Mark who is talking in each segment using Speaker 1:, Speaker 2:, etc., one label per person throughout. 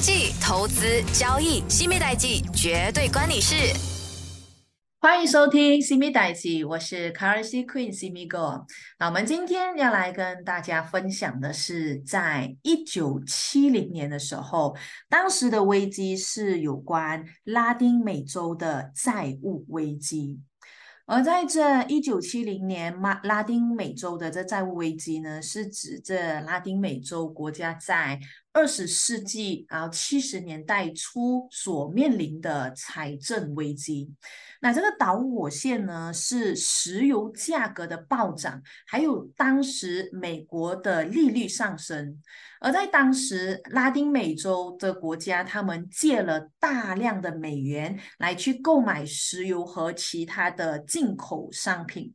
Speaker 1: 经济、投资、交易，新美代记绝对关你事。
Speaker 2: 欢迎收听《新米代记》，我是 Currency Queen 西米哥。那我们今天要来跟大家分享的是，在一九七零年的时候，当时的危机是有关拉丁美洲的债务危机。而在这一九七零年，马拉丁美洲的这债务危机呢，是指这拉丁美洲国家在二十世纪然后七十年代初所面临的财政危机。那这个导火线呢，是石油价格的暴涨，还有当时美国的利率上升。而在当时，拉丁美洲的国家，他们借了大量的美元来去购买石油和其他的进口商品。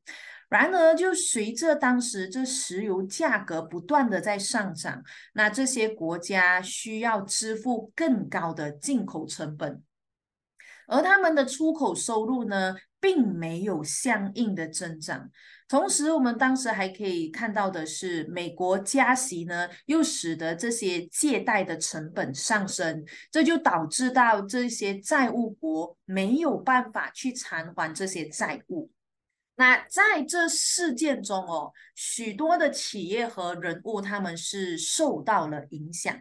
Speaker 2: 然而，就随着当时这石油价格不断的在上涨，那这些国家需要支付更高的进口成本。而他们的出口收入呢，并没有相应的增长。同时，我们当时还可以看到的是，美国加息呢，又使得这些借贷的成本上升，这就导致到这些债务国没有办法去偿还这些债务。那在这事件中哦，许多的企业和人物他们是受到了影响。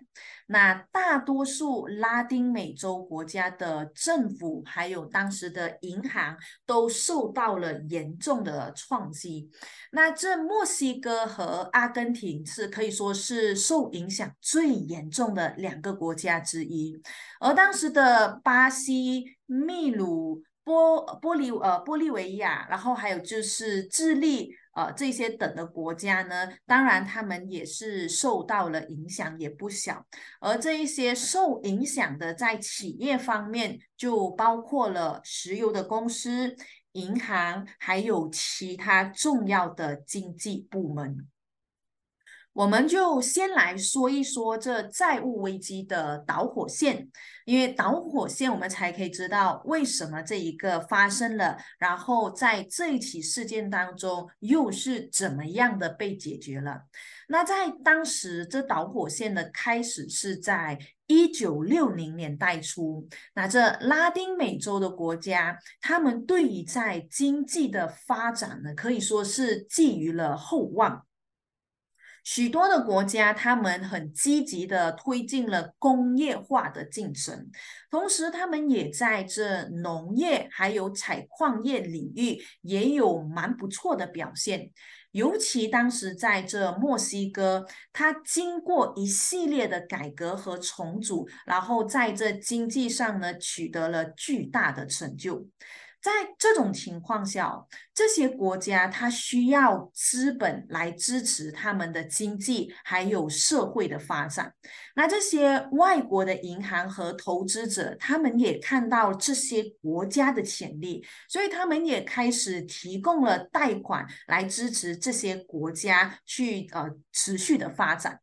Speaker 2: 那大多数拉丁美洲国家的政府还有当时的银行都受到了严重的创击。那这墨西哥和阿根廷是可以说是受影响最严重的两个国家之一，而当时的巴西、秘鲁。玻玻利呃玻利维亚，然后还有就是智利呃这些等的国家呢，当然他们也是受到了影响，也不小。而这一些受影响的在企业方面，就包括了石油的公司、银行，还有其他重要的经济部门。我们就先来说一说这债务危机的导火线，因为导火线我们才可以知道为什么这一个发生了，然后在这一起事件当中又是怎么样的被解决了。那在当时，这导火线的开始是在一九六零年代初，那这拉丁美洲的国家，他们对于在经济的发展呢，可以说是寄予了厚望。许多的国家，他们很积极的推进了工业化的进程，同时他们也在这农业还有采矿业领域也有蛮不错的表现。尤其当时在这墨西哥，它经过一系列的改革和重组，然后在这经济上呢取得了巨大的成就。在这种情况下，这些国家它需要资本来支持他们的经济还有社会的发展。那这些外国的银行和投资者，他们也看到这些国家的潜力，所以他们也开始提供了贷款来支持这些国家去呃持续的发展。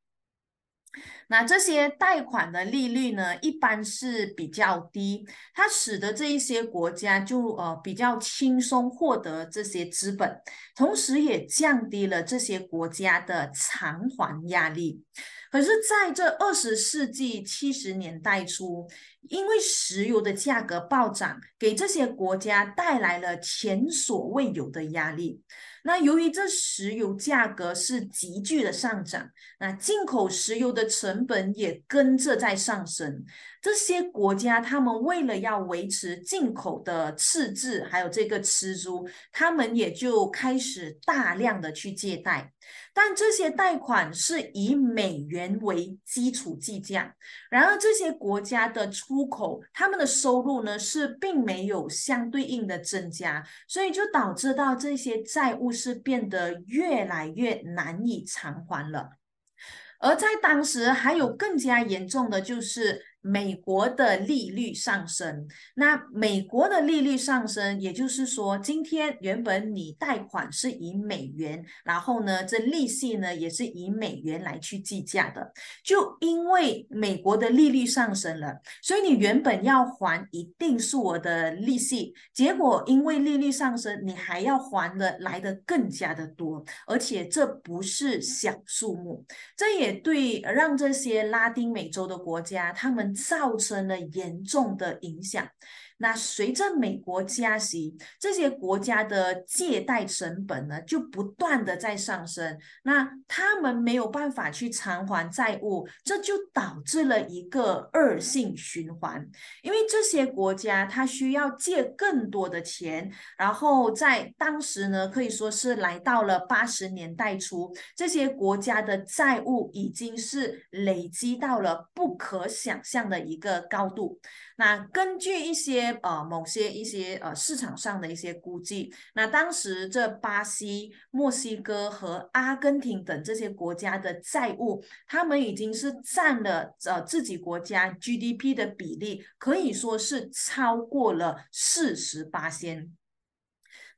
Speaker 2: 那这些贷款的利率呢，一般是比较低，它使得这一些国家就呃比较轻松获得这些资本，同时也降低了这些国家的偿还压力。可是，在这二十世纪七十年代初，因为石油的价格暴涨，给这些国家带来了前所未有的压力。那由于这石油价格是急剧的上涨，那进口石油的成本也跟着在上升。这些国家他们为了要维持进口的赤字，还有这个吃租，他们也就开始大量的去借贷。但这些贷款是以美元为基础计价，然而这些国家的出口，他们的收入呢是并没有相对应的增加，所以就导致到这些债务是变得越来越难以偿还了。而在当时还有更加严重的就是。美国的利率上升，那美国的利率上升，也就是说，今天原本你贷款是以美元，然后呢，这利息呢也是以美元来去计价的。就因为美国的利率上升了，所以你原本要还一定数额的利息，结果因为利率上升，你还要还的来的更加的多，而且这不是小数目。这也对让这些拉丁美洲的国家他们。造成了严重的影响。那随着美国加息，这些国家的借贷成本呢就不断的在上升，那他们没有办法去偿还债务，这就导致了一个恶性循环。因为这些国家它需要借更多的钱，然后在当时呢可以说是来到了八十年代初，这些国家的债务已经是累积到了不可想象这样的一个高度。那根据一些呃某些一些呃市场上的一些估计，那当时这巴西、墨西哥和阿根廷等这些国家的债务，他们已经是占了呃自己国家 GDP 的比例，可以说是超过了四十八仙。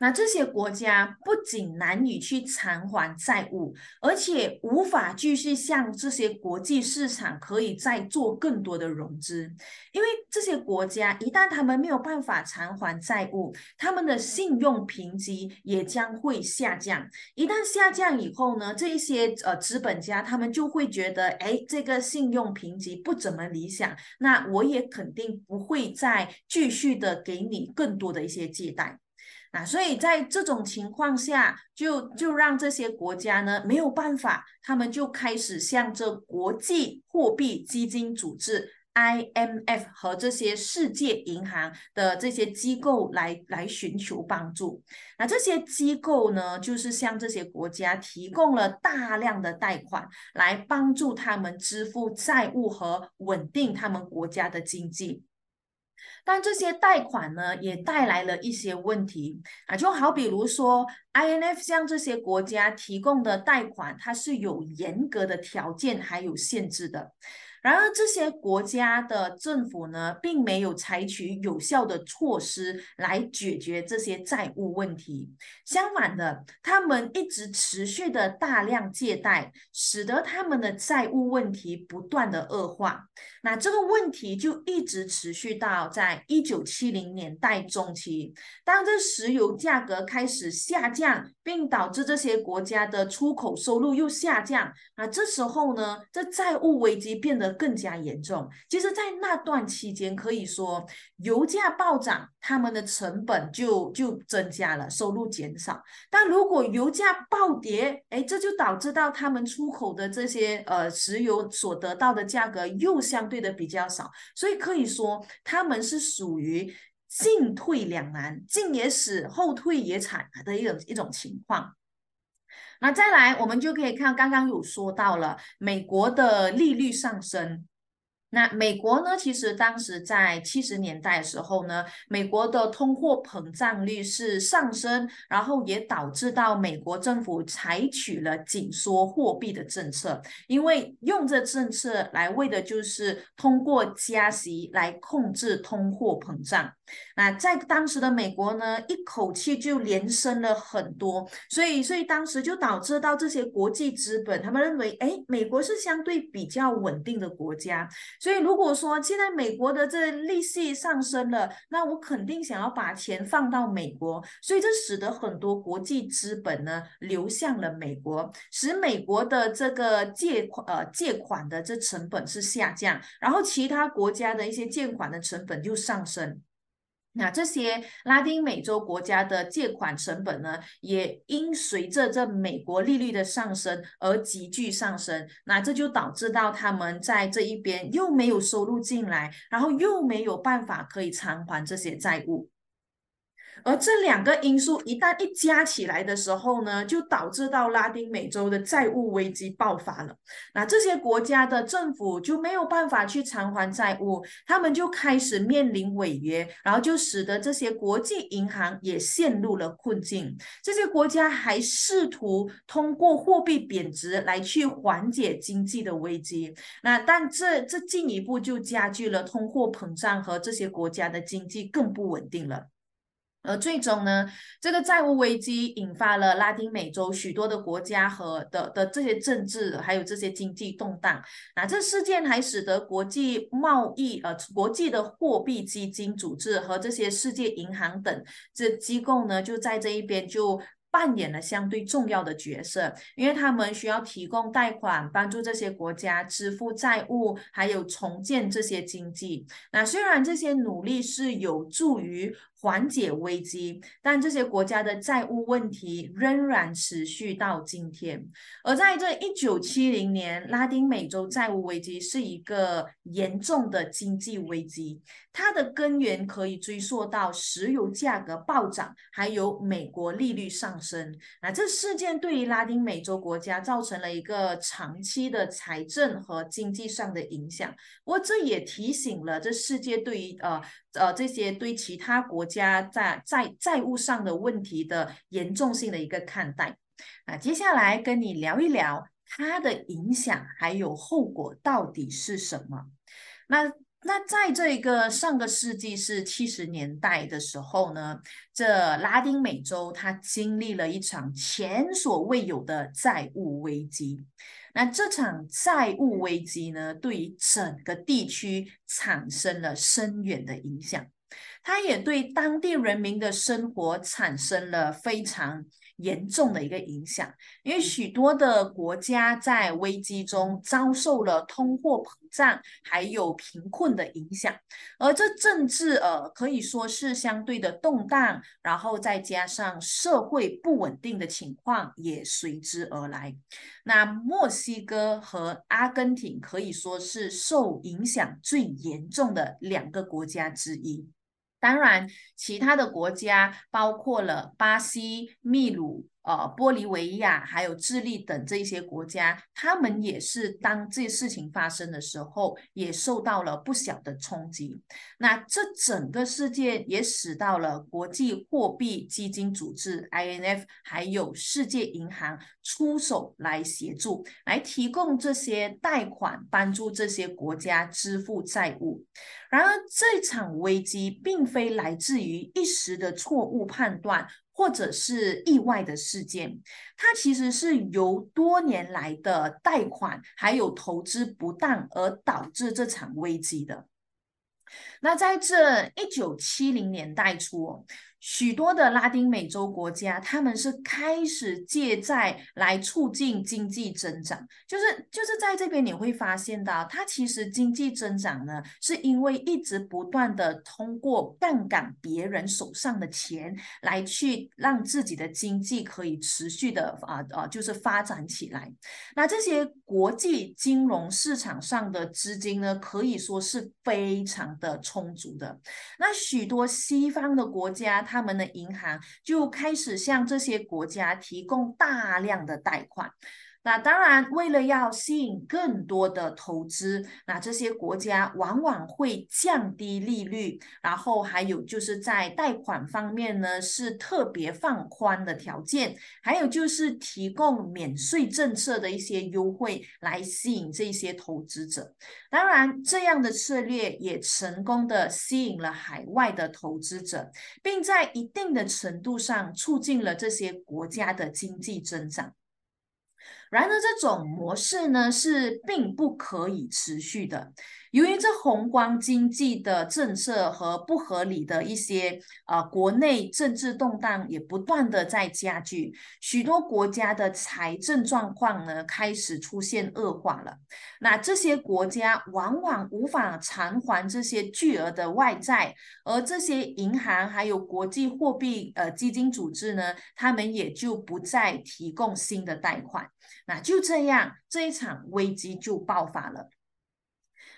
Speaker 2: 那这些国家不仅难以去偿还债务，而且无法继续向这些国际市场可以再做更多的融资，因为这些国家一旦他们没有办法偿还债务，他们的信用评级也将会下降。一旦下降以后呢，这一些呃资本家他们就会觉得，哎，这个信用评级不怎么理想，那我也肯定不会再继续的给你更多的一些借贷。那所以在这种情况下，就就让这些国家呢没有办法，他们就开始向这国际货币基金组织 IMF 和这些世界银行的这些机构来来寻求帮助。那这些机构呢，就是向这些国家提供了大量的贷款，来帮助他们支付债务和稳定他们国家的经济。但这些贷款呢，也带来了一些问题啊，就好比如说，INF 向这些国家提供的贷款，它是有严格的条件还有限制的。然而，这些国家的政府呢，并没有采取有效的措施来解决这些债务问题。相反的，他们一直持续的大量借贷，使得他们的债务问题不断的恶化。那这个问题就一直持续到在一九七零年代中期，当这石油价格开始下降，并导致这些国家的出口收入又下降。那这时候呢，这债务危机变得。更加严重。其实，在那段期间，可以说油价暴涨，他们的成本就就增加了，收入减少。但如果油价暴跌，哎，这就导致到他们出口的这些呃石油所得到的价格又相对的比较少。所以可以说，他们是属于进退两难，进也死，后退也惨的一种一种情况。那再来，我们就可以看刚刚有说到了美国的利率上升。那美国呢？其实当时在七十年代的时候呢，美国的通货膨胀率是上升，然后也导致到美国政府采取了紧缩货币的政策，因为用这政策来为的就是通过加息来控制通货膨胀。那在当时的美国呢，一口气就连升了很多，所以所以当时就导致到这些国际资本，他们认为，哎，美国是相对比较稳定的国家。所以，如果说现在美国的这利息上升了，那我肯定想要把钱放到美国，所以这使得很多国际资本呢流向了美国，使美国的这个借款呃借款的这成本是下降，然后其他国家的一些借款的成本就上升。那这些拉丁美洲国家的借款成本呢，也因随着这美国利率的上升而急剧上升。那这就导致到他们在这一边又没有收入进来，然后又没有办法可以偿还这些债务。而这两个因素一旦一加起来的时候呢，就导致到拉丁美洲的债务危机爆发了。那这些国家的政府就没有办法去偿还债务，他们就开始面临违约，然后就使得这些国际银行也陷入了困境。这些国家还试图通过货币贬值来去缓解经济的危机。那但这这进一步就加剧了通货膨胀和这些国家的经济更不稳定了。而最终呢，这个债务危机引发了拉丁美洲许多的国家和的的这些政治还有这些经济动荡。那这事件还使得国际贸易呃国际的货币基金组织和这些世界银行等这机构呢，就在这一边就扮演了相对重要的角色，因为他们需要提供贷款，帮助这些国家支付债务，还有重建这些经济。那虽然这些努力是有助于。缓解危机，但这些国家的债务问题仍然持续到今天。而在这一九七零年，拉丁美洲债务危机是一个严重的经济危机，它的根源可以追溯到石油价格暴涨，还有美国利率上升。那这事件对于拉丁美洲国家造成了一个长期的财政和经济上的影响。不过这也提醒了这世界对于呃。呃，这些对其他国家在债债务上的问题的严重性的一个看待，那接下来跟你聊一聊它的影响还有后果到底是什么？那那在这个上个世纪是七十年代的时候呢，这拉丁美洲它经历了一场前所未有的债务危机。那这场债务危机呢，对于整个地区产生了深远的影响，它也对当地人民的生活产生了非常。严重的一个影响，因为许多的国家在危机中遭受了通货膨胀还有贫困的影响，而这政治呃可以说是相对的动荡，然后再加上社会不稳定的情况也随之而来。那墨西哥和阿根廷可以说是受影响最严重的两个国家之一。当然，其他的国家包括了巴西、秘鲁。呃，玻利维亚还有智利等这些国家，他们也是当这些事情发生的时候，也受到了不小的冲击。那这整个事件也使到了国际货币基金组织 （INF） 还有世界银行出手来协助，来提供这些贷款，帮助这些国家支付债务。然而，这场危机并非来自于一时的错误判断。或者是意外的事件，它其实是由多年来的贷款还有投资不当而导致这场危机的。那在这一九七零年代初。许多的拉丁美洲国家，他们是开始借债来促进经济增长，就是就是在这边你会发现到，它其实经济增长呢，是因为一直不断的通过杠杆别人手上的钱来去让自己的经济可以持续的啊啊，就是发展起来。那这些国际金融市场上的资金呢，可以说是非常的充足的。那许多西方的国家。他们的银行就开始向这些国家提供大量的贷款。那当然，为了要吸引更多的投资，那这些国家往往会降低利率，然后还有就是在贷款方面呢是特别放宽的条件，还有就是提供免税政策的一些优惠来吸引这些投资者。当然，这样的策略也成功的吸引了海外的投资者，并在一定的程度上促进了这些国家的经济增长。然而，这种模式呢是并不可以持续的。由于这宏观经济的政策和不合理的一些呃国内政治动荡也不断的在加剧，许多国家的财政状况呢开始出现恶化了。那这些国家往往无法偿还这些巨额的外债，而这些银行还有国际货币呃基金组织呢，他们也就不再提供新的贷款。那就这样，这一场危机就爆发了。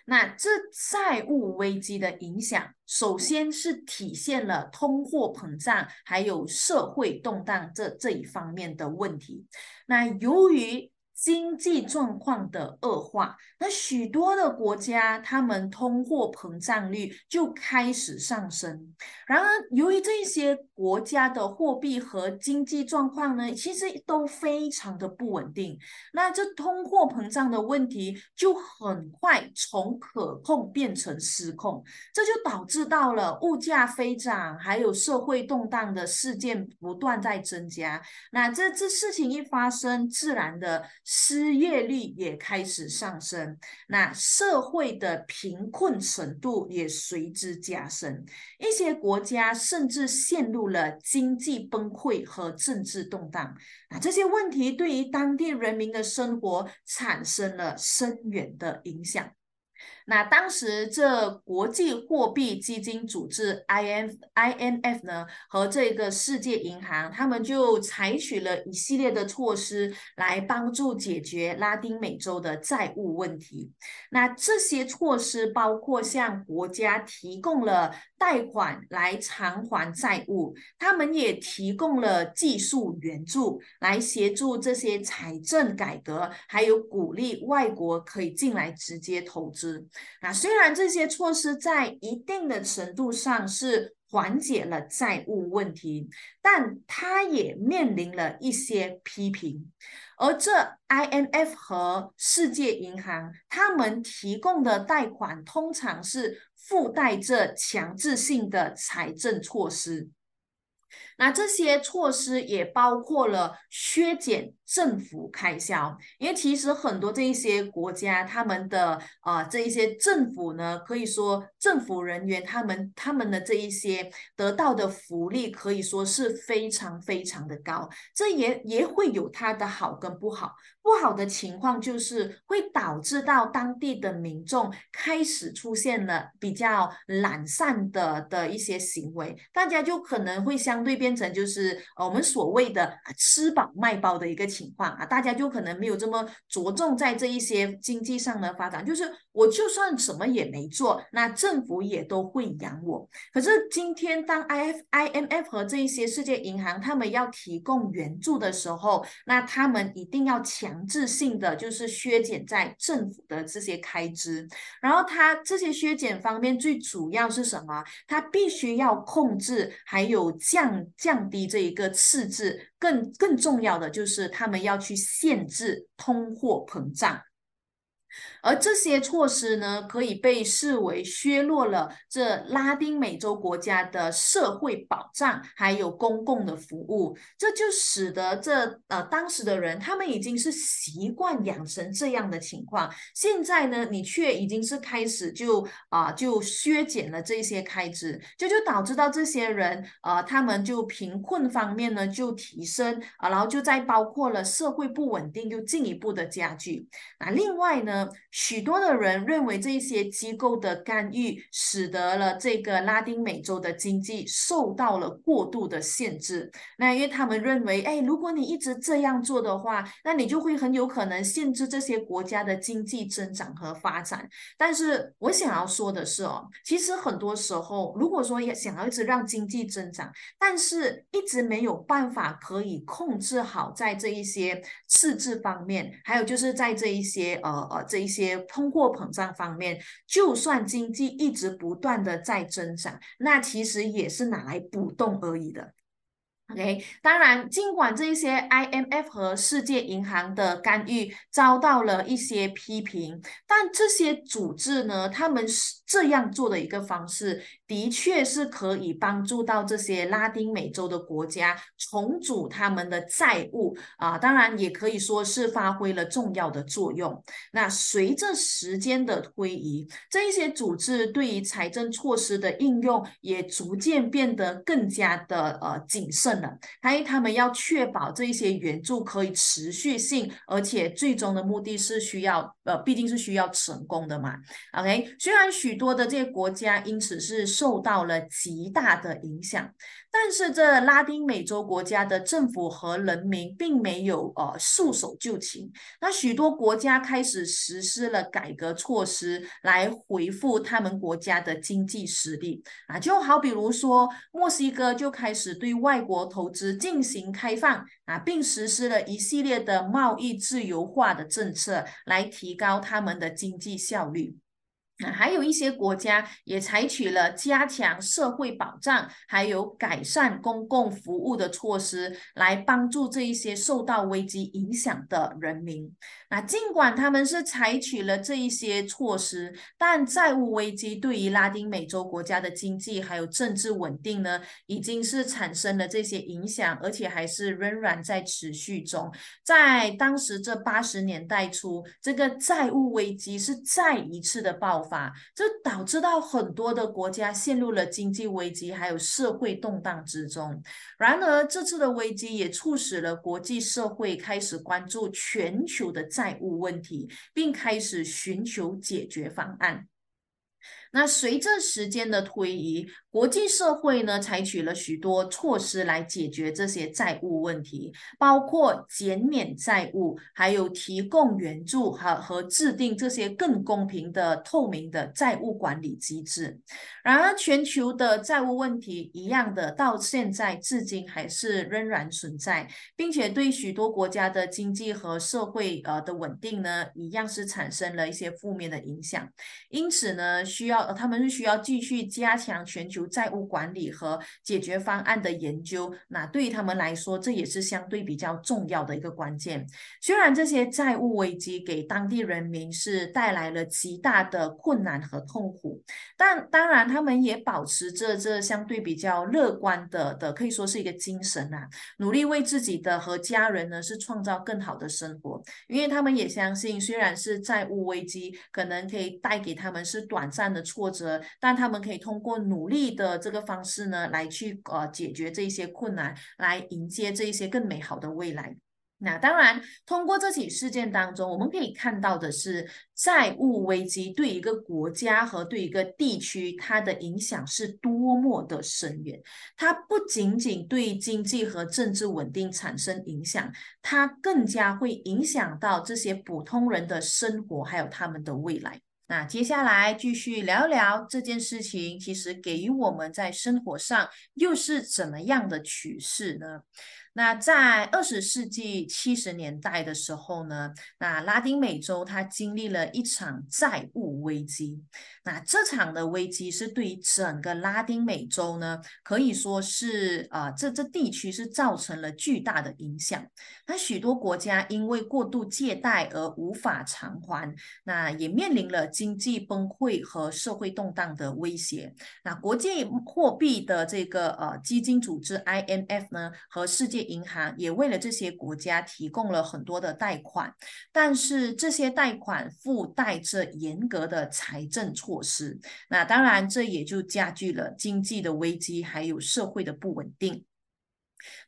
Speaker 2: 那这债务危机的影响，首先是体现了通货膨胀，还有社会动荡这这一方面的问题。那由于经济状况的恶化，那许多的国家，他们通货膨胀率就开始上升。然而，由于这些国家的货币和经济状况呢，其实都非常的不稳定。那这通货膨胀的问题就很快从可控变成失控，这就导致到了物价飞涨，还有社会动荡的事件不断在增加。那这这事情一发生，自然的。失业率也开始上升，那社会的贫困程度也随之加深，一些国家甚至陷入了经济崩溃和政治动荡。啊这些问题对于当地人民的生活产生了深远的影响。那当时这国际货币基金组织 I N I N F 呢和这个世界银行，他们就采取了一系列的措施来帮助解决拉丁美洲的债务问题。那这些措施包括向国家提供了贷款来偿还债务，他们也提供了技术援助来协助这些财政改革，还有鼓励外国可以进来直接投资。那虽然这些措施在一定的程度上是缓解了债务问题，但它也面临了一些批评。而这 IMF 和世界银行他们提供的贷款通常是附带着强制性的财政措施。那这些措施也包括了削减政府开销，因为其实很多这一些国家，他们的啊这一些政府呢，可以说政府人员他们他们的这一些得到的福利可以说是非常非常的高，这也也会有它的好跟不好。不好的情况就是会导致到当地的民众开始出现了比较懒散的的一些行为，大家就可能会相对变成就是呃我们所谓的吃饱卖包的一个情情况啊，大家就可能没有这么着重在这一些经济上的发展，就是我就算什么也没做，那政府也都会养我。可是今天当 I F I M F 和这一些世界银行他们要提供援助的时候，那他们一定要强。强制性的就是削减在政府的这些开支，然后它这些削减方面最主要是什么？它必须要控制，还有降降低这一个赤字，更更重要的就是他们要去限制通货膨胀。而这些措施呢，可以被视为削弱了这拉丁美洲国家的社会保障，还有公共的服务，这就使得这呃当时的人，他们已经是习惯养成这样的情况。现在呢，你却已经是开始就啊就削减了这些开支，这就导致到这些人呃他们就贫困方面呢就提升啊，然后就在包括了社会不稳定就进一步的加剧。那另外呢？许多的人认为这一些机构的干预，使得了这个拉丁美洲的经济受到了过度的限制。那因为他们认为，哎，如果你一直这样做的话，那你就会很有可能限制这些国家的经济增长和发展。但是我想要说的是哦，其实很多时候，如果说也想要一直让经济增长，但是一直没有办法可以控制好在这一些赤字方面，还有就是在这一些呃呃。这一些通货膨胀方面，就算经济一直不断的在增长，那其实也是拿来补洞而已的。OK，当然，尽管这些 IMF 和世界银行的干预遭到了一些批评，但这些组织呢，他们是这样做的一个方式，的确是可以帮助到这些拉丁美洲的国家重组他们的债务啊，当然也可以说是发挥了重要的作用。那随着时间的推移，这一些组织对于财政措施的应用也逐渐变得更加的呃谨慎。还有，他们要确保这一些援助可以持续性，而且最终的目的是需要，呃，毕竟是需要成功的嘛。OK，虽然许多的这些国家因此是受到了极大的影响。但是，这拉丁美洲国家的政府和人民并没有呃束手就擒。那许多国家开始实施了改革措施，来恢复他们国家的经济实力啊。就好比如说，墨西哥就开始对外国投资进行开放啊，并实施了一系列的贸易自由化的政策，来提高他们的经济效率。还有一些国家也采取了加强社会保障，还有改善公共服务的措施，来帮助这一些受到危机影响的人民。那尽管他们是采取了这一些措施，但债务危机对于拉丁美洲国家的经济还有政治稳定呢，已经是产生了这些影响，而且还是仍然在持续中。在当时这八十年代初，这个债务危机是再一次的爆发。这导致到很多的国家陷入了经济危机，还有社会动荡之中。然而，这次的危机也促使了国际社会开始关注全球的债债务问题，并开始寻求解决方案。那随着时间的推移，国际社会呢采取了许多措施来解决这些债务问题，包括减免债务，还有提供援助和和制定这些更公平的、透明的债务管理机制。然而，全球的债务问题一样的，到现在至今还是仍然存在，并且对许多国家的经济和社会呃的稳定呢，一样是产生了一些负面的影响。因此呢，需要。呃他们是需要继续加强全球债务管理和解决方案的研究。那对于他们来说，这也是相对比较重要的一个关键。虽然这些债务危机给当地人民是带来了极大的困难和痛苦，但当然他们也保持着这相对比较乐观的的，可以说是一个精神啊，努力为自己的和家人呢是创造更好的生活。因为他们也相信，虽然是债务危机，可能可以带给他们是短暂的。挫折，但他们可以通过努力的这个方式呢，来去呃解决这些困难，来迎接这一些更美好的未来。那当然，通过这起事件当中，我们可以看到的是，债务危机对一个国家和对一个地区，它的影响是多么的深远。它不仅仅对经济和政治稳定产生影响，它更加会影响到这些普通人的生活，还有他们的未来。那接下来继续聊聊这件事情，其实给予我们在生活上又是怎么样的启示呢？那在二十世纪七十年代的时候呢，那拉丁美洲它经历了一场债务危机。那这场的危机是对于整个拉丁美洲呢，可以说是啊，这这地区是造成了巨大的影响。那许多国家因为过度借贷而无法偿还，那也面临了经济崩溃和社会动荡的威胁。那国际货币的这个呃基金组织 IMF 呢，和世界银行也为了这些国家提供了很多的贷款，但是这些贷款附带着严格的财政措措施，那当然这也就加剧了经济的危机，还有社会的不稳定。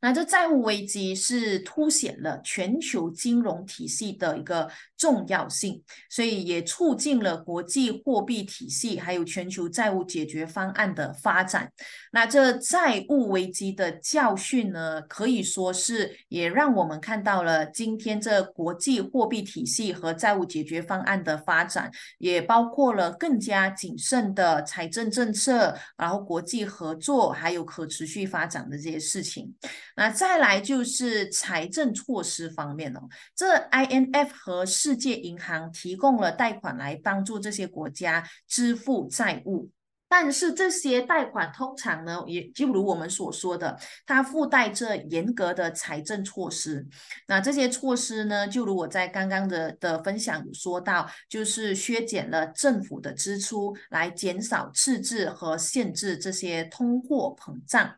Speaker 2: 那这债务危机是凸显了全球金融体系的一个重要性，所以也促进了国际货币体系还有全球债务解决方案的发展。那这债务危机的教训呢，可以说是也让我们看到了今天这国际货币体系和债务解决方案的发展，也包括了更加谨慎的财政政策，然后国际合作，还有可持续发展的这些事情。那再来就是财政措施方面哦，这 INF 和世界银行提供了贷款来帮助这些国家支付债务，但是这些贷款通常呢，也就如我们所说的，它附带着严格的财政措施。那这些措施呢，就如我在刚刚的的分享有说到，就是削减了政府的支出，来减少赤字和限制这些通货膨胀。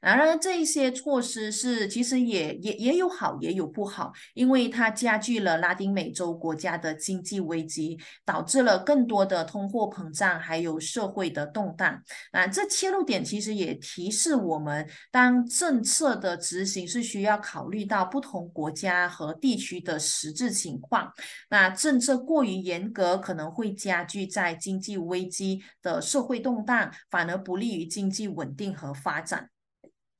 Speaker 2: 然而，这一些措施是其实也也也有好，也有不好，因为它加剧了拉丁美洲国家的经济危机，导致了更多的通货膨胀，还有社会的动荡。那这切入点其实也提示我们，当政策的执行是需要考虑到不同国家和地区的实质情况。那政策过于严格，可能会加剧在经济危机的社会动荡，反而不利于经济稳定和发展。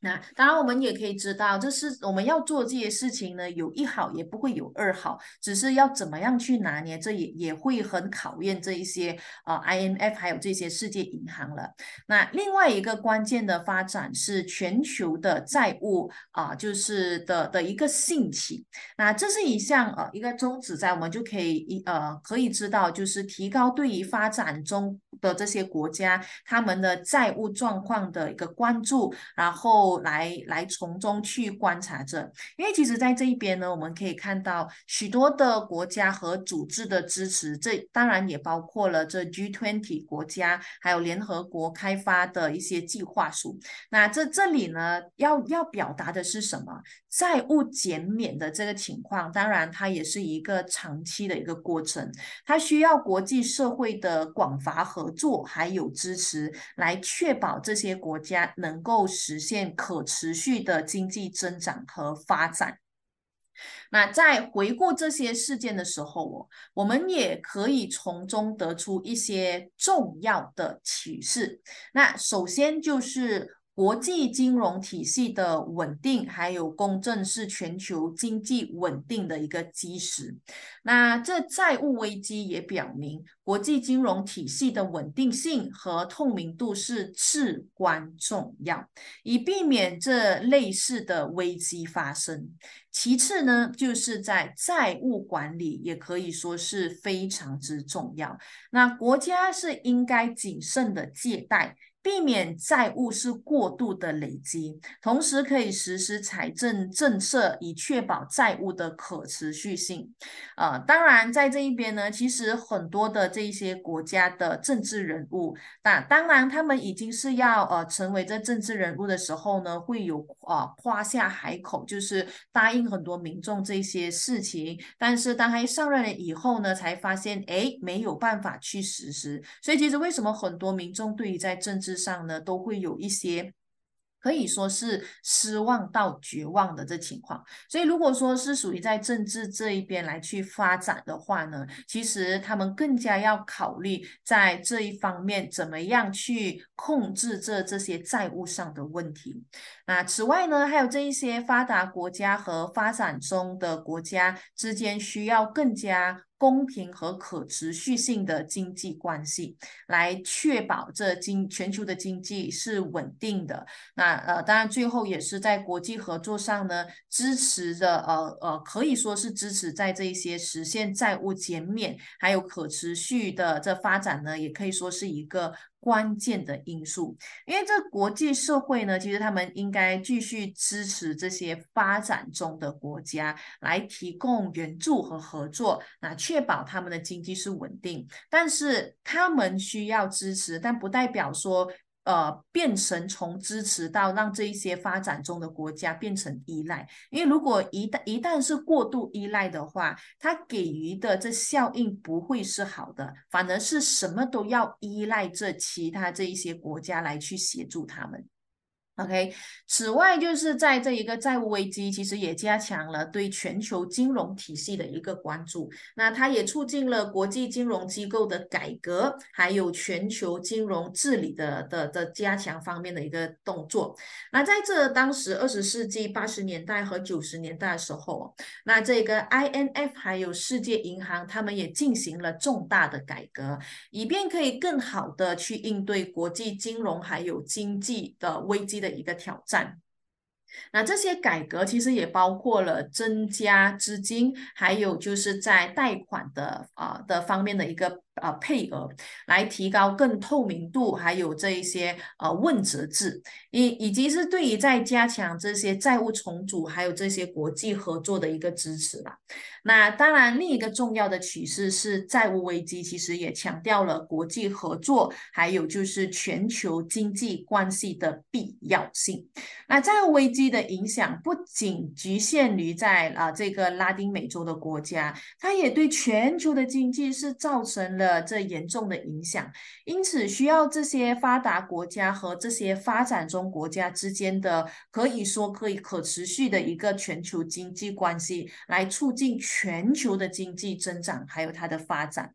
Speaker 2: 那当然，我们也可以知道，这是我们要做这些事情呢，有一好也不会有二好，只是要怎么样去拿捏，这也也会很考验这一些呃 INF 还有这些世界银行了。那另外一个关键的发展是全球的债务啊，就是的的一个兴起。那这是一项呃一个宗旨，在我们就可以一呃可以知道，就是提高对于发展中的这些国家他们的债务状况的一个关注，然后。来来从中去观察着，因为其实，在这一边呢，我们可以看到许多的国家和组织的支持，这当然也包括了这 G20 国家，还有联合国开发的一些计划书。那这这里呢，要要表达的是什么？债务减免的这个情况，当然它也是一个长期的一个过程，它需要国际社会的广泛合作还有支持，来确保这些国家能够实现。可持续的经济增长和发展。那在回顾这些事件的时候，我，我们也可以从中得出一些重要的启示。那首先就是。国际金融体系的稳定还有公正是全球经济稳定的一个基石。那这债务危机也表明，国际金融体系的稳定性和透明度是至关重要，以避免这类似的危机发生。其次呢，就是在债务管理也可以说是非常之重要。那国家是应该谨慎的借贷。避免债务是过度的累积，同时可以实施财政政策，以确保债务的可持续性。呃，当然，在这一边呢，其实很多的这些国家的政治人物，那当然他们已经是要呃成为这政治人物的时候呢，会有呃夸下海口，就是答应很多民众这些事情。但是当他上任了以后呢，才发现哎没有办法去实施。所以其实为什么很多民众对于在政治上呢，都会有一些可以说是失望到绝望的这情况。所以，如果说是属于在政治这一边来去发展的话呢，其实他们更加要考虑在这一方面怎么样去控制这这些债务上的问题。那此外呢，还有这一些发达国家和发展中的国家之间需要更加。公平和可持续性的经济关系，来确保这经全球的经济是稳定的。那呃，当然最后也是在国际合作上呢，支持着呃呃，可以说是支持在这一些实现债务减免，还有可持续的这发展呢，也可以说是一个。关键的因素，因为这国际社会呢，其实他们应该继续支持这些发展中的国家，来提供援助和合作，那确保他们的经济是稳定。但是他们需要支持，但不代表说。呃，变成从支持到让这一些发展中的国家变成依赖，因为如果一旦一旦是过度依赖的话，它给予的这效应不会是好的，反而是什么都要依赖这其他这一些国家来去协助他们。OK，此外，就是在这一个债务危机，其实也加强了对全球金融体系的一个关注。那它也促进了国际金融机构的改革，还有全球金融治理的的的加强方面的一个动作。那在这当时二十世纪八十年代和九十年代的时候，那这个 INF 还有世界银行，他们也进行了重大的改革，以便可以更好的去应对国际金融还有经济的危机的。的一个挑战。那这些改革其实也包括了增加资金，还有就是在贷款的啊的方面的一个。呃，配额来提高更透明度，还有这一些呃问责制，以以及是对于在加强这些债务重组，还有这些国际合作的一个支持吧。那当然，另一个重要的启示是债务危机，其实也强调了国际合作，还有就是全球经济关系的必要性。那债务危机的影响不仅局限于在啊这个拉丁美洲的国家，它也对全球的经济是造成了。的这严重的影响，因此需要这些发达国家和这些发展中国家之间的可以说可以可持续的一个全球经济关系，来促进全球的经济增长还有它的发展。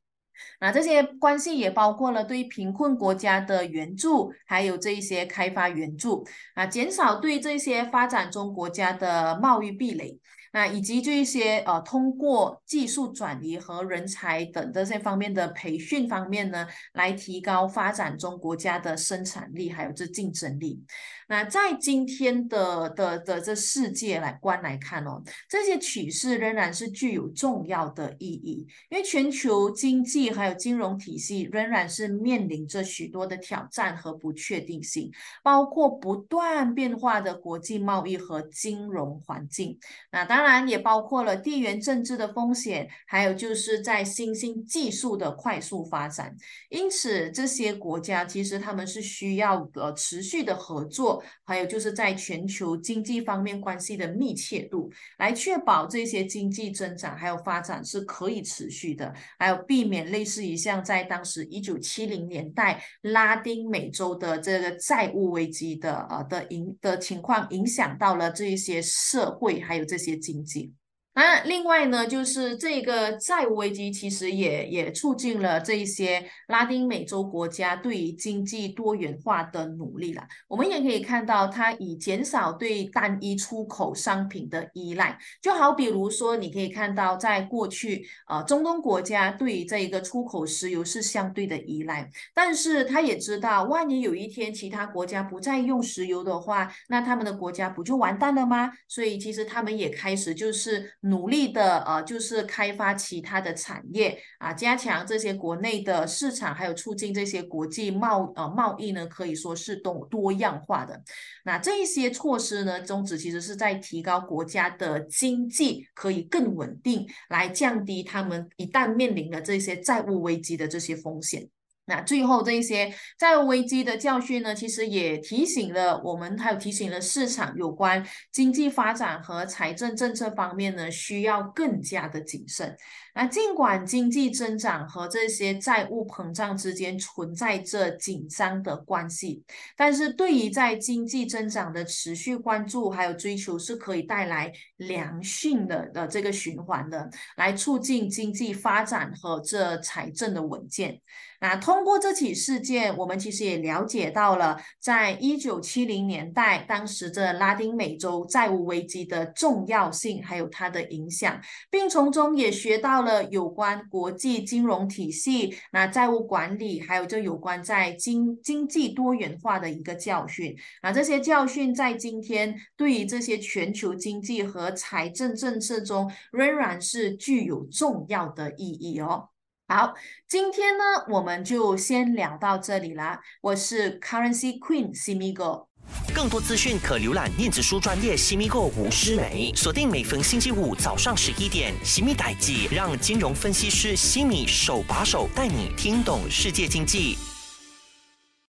Speaker 2: 那这些关系也包括了对贫困国家的援助，还有这一些开发援助啊，减少对这些发展中国家的贸易壁垒。那以及这一些呃，通过技术转移和人才等这些方面的培训方面呢，来提高发展中国家的生产力，还有这竞争力。那在今天的的的这世界来观来看哦，这些趋势仍然是具有重要的意义，因为全球经济还有金融体系仍然是面临着许多的挑战和不确定性，包括不断变化的国际贸易和金融环境。那当然当然也包括了地缘政治的风险，还有就是在新兴技术的快速发展。因此，这些国家其实他们是需要呃持续的合作。还有就是在全球经济方面关系的密切度，来确保这些经济增长还有发展是可以持续的，还有避免类似于像在当时一九七零年代拉丁美洲的这个债务危机的呃的影的情况，影响到了这一些社会还有这些经经济。那另外呢，就是这个债务危机其实也也促进了这一些拉丁美洲国家对于经济多元化的努力了。我们也可以看到，它以减少对单一出口商品的依赖。就好比如说，你可以看到，在过去，呃，中东国家对于这一个出口石油是相对的依赖，但是他也知道，万一有一天其他国家不再用石油的话，那他们的国家不就完蛋了吗？所以其实他们也开始就是。努力的呃，就是开发其他的产业啊，加强这些国内的市场，还有促进这些国际贸呃贸易呢，可以说是多多样化的。那这一些措施呢，宗旨其实是在提高国家的经济可以更稳定，来降低他们一旦面临了这些债务危机的这些风险。那最后这一些债务危机的教训呢，其实也提醒了我们，还有提醒了市场有关经济发展和财政政策方面呢，需要更加的谨慎。那尽管经济增长和这些债务膨胀之间存在着紧张的关系，但是对于在经济增长的持续关注还有追求，是可以带来良性的的这个循环的，来促进经济发展和这财政的稳健。那通过这起事件，我们其实也了解到了，在一九七零年代，当时这拉丁美洲债务危机的重要性，还有它的影响，并从中也学到了有关国际金融体系、那债务管理，还有就有关在经经济多元化的一个教训。那这些教训在今天对于这些全球经济和财政政策中，仍然是具有重要的意义哦。好，今天呢，我们就先聊到这里啦。我是 Currency Queen 西米哥，
Speaker 3: 更多资讯可浏览电子书专业西米购吴诗梅，锁定每逢星期五早上十一点，西米代记，让金融分析师西米手把手带你听懂世界经济。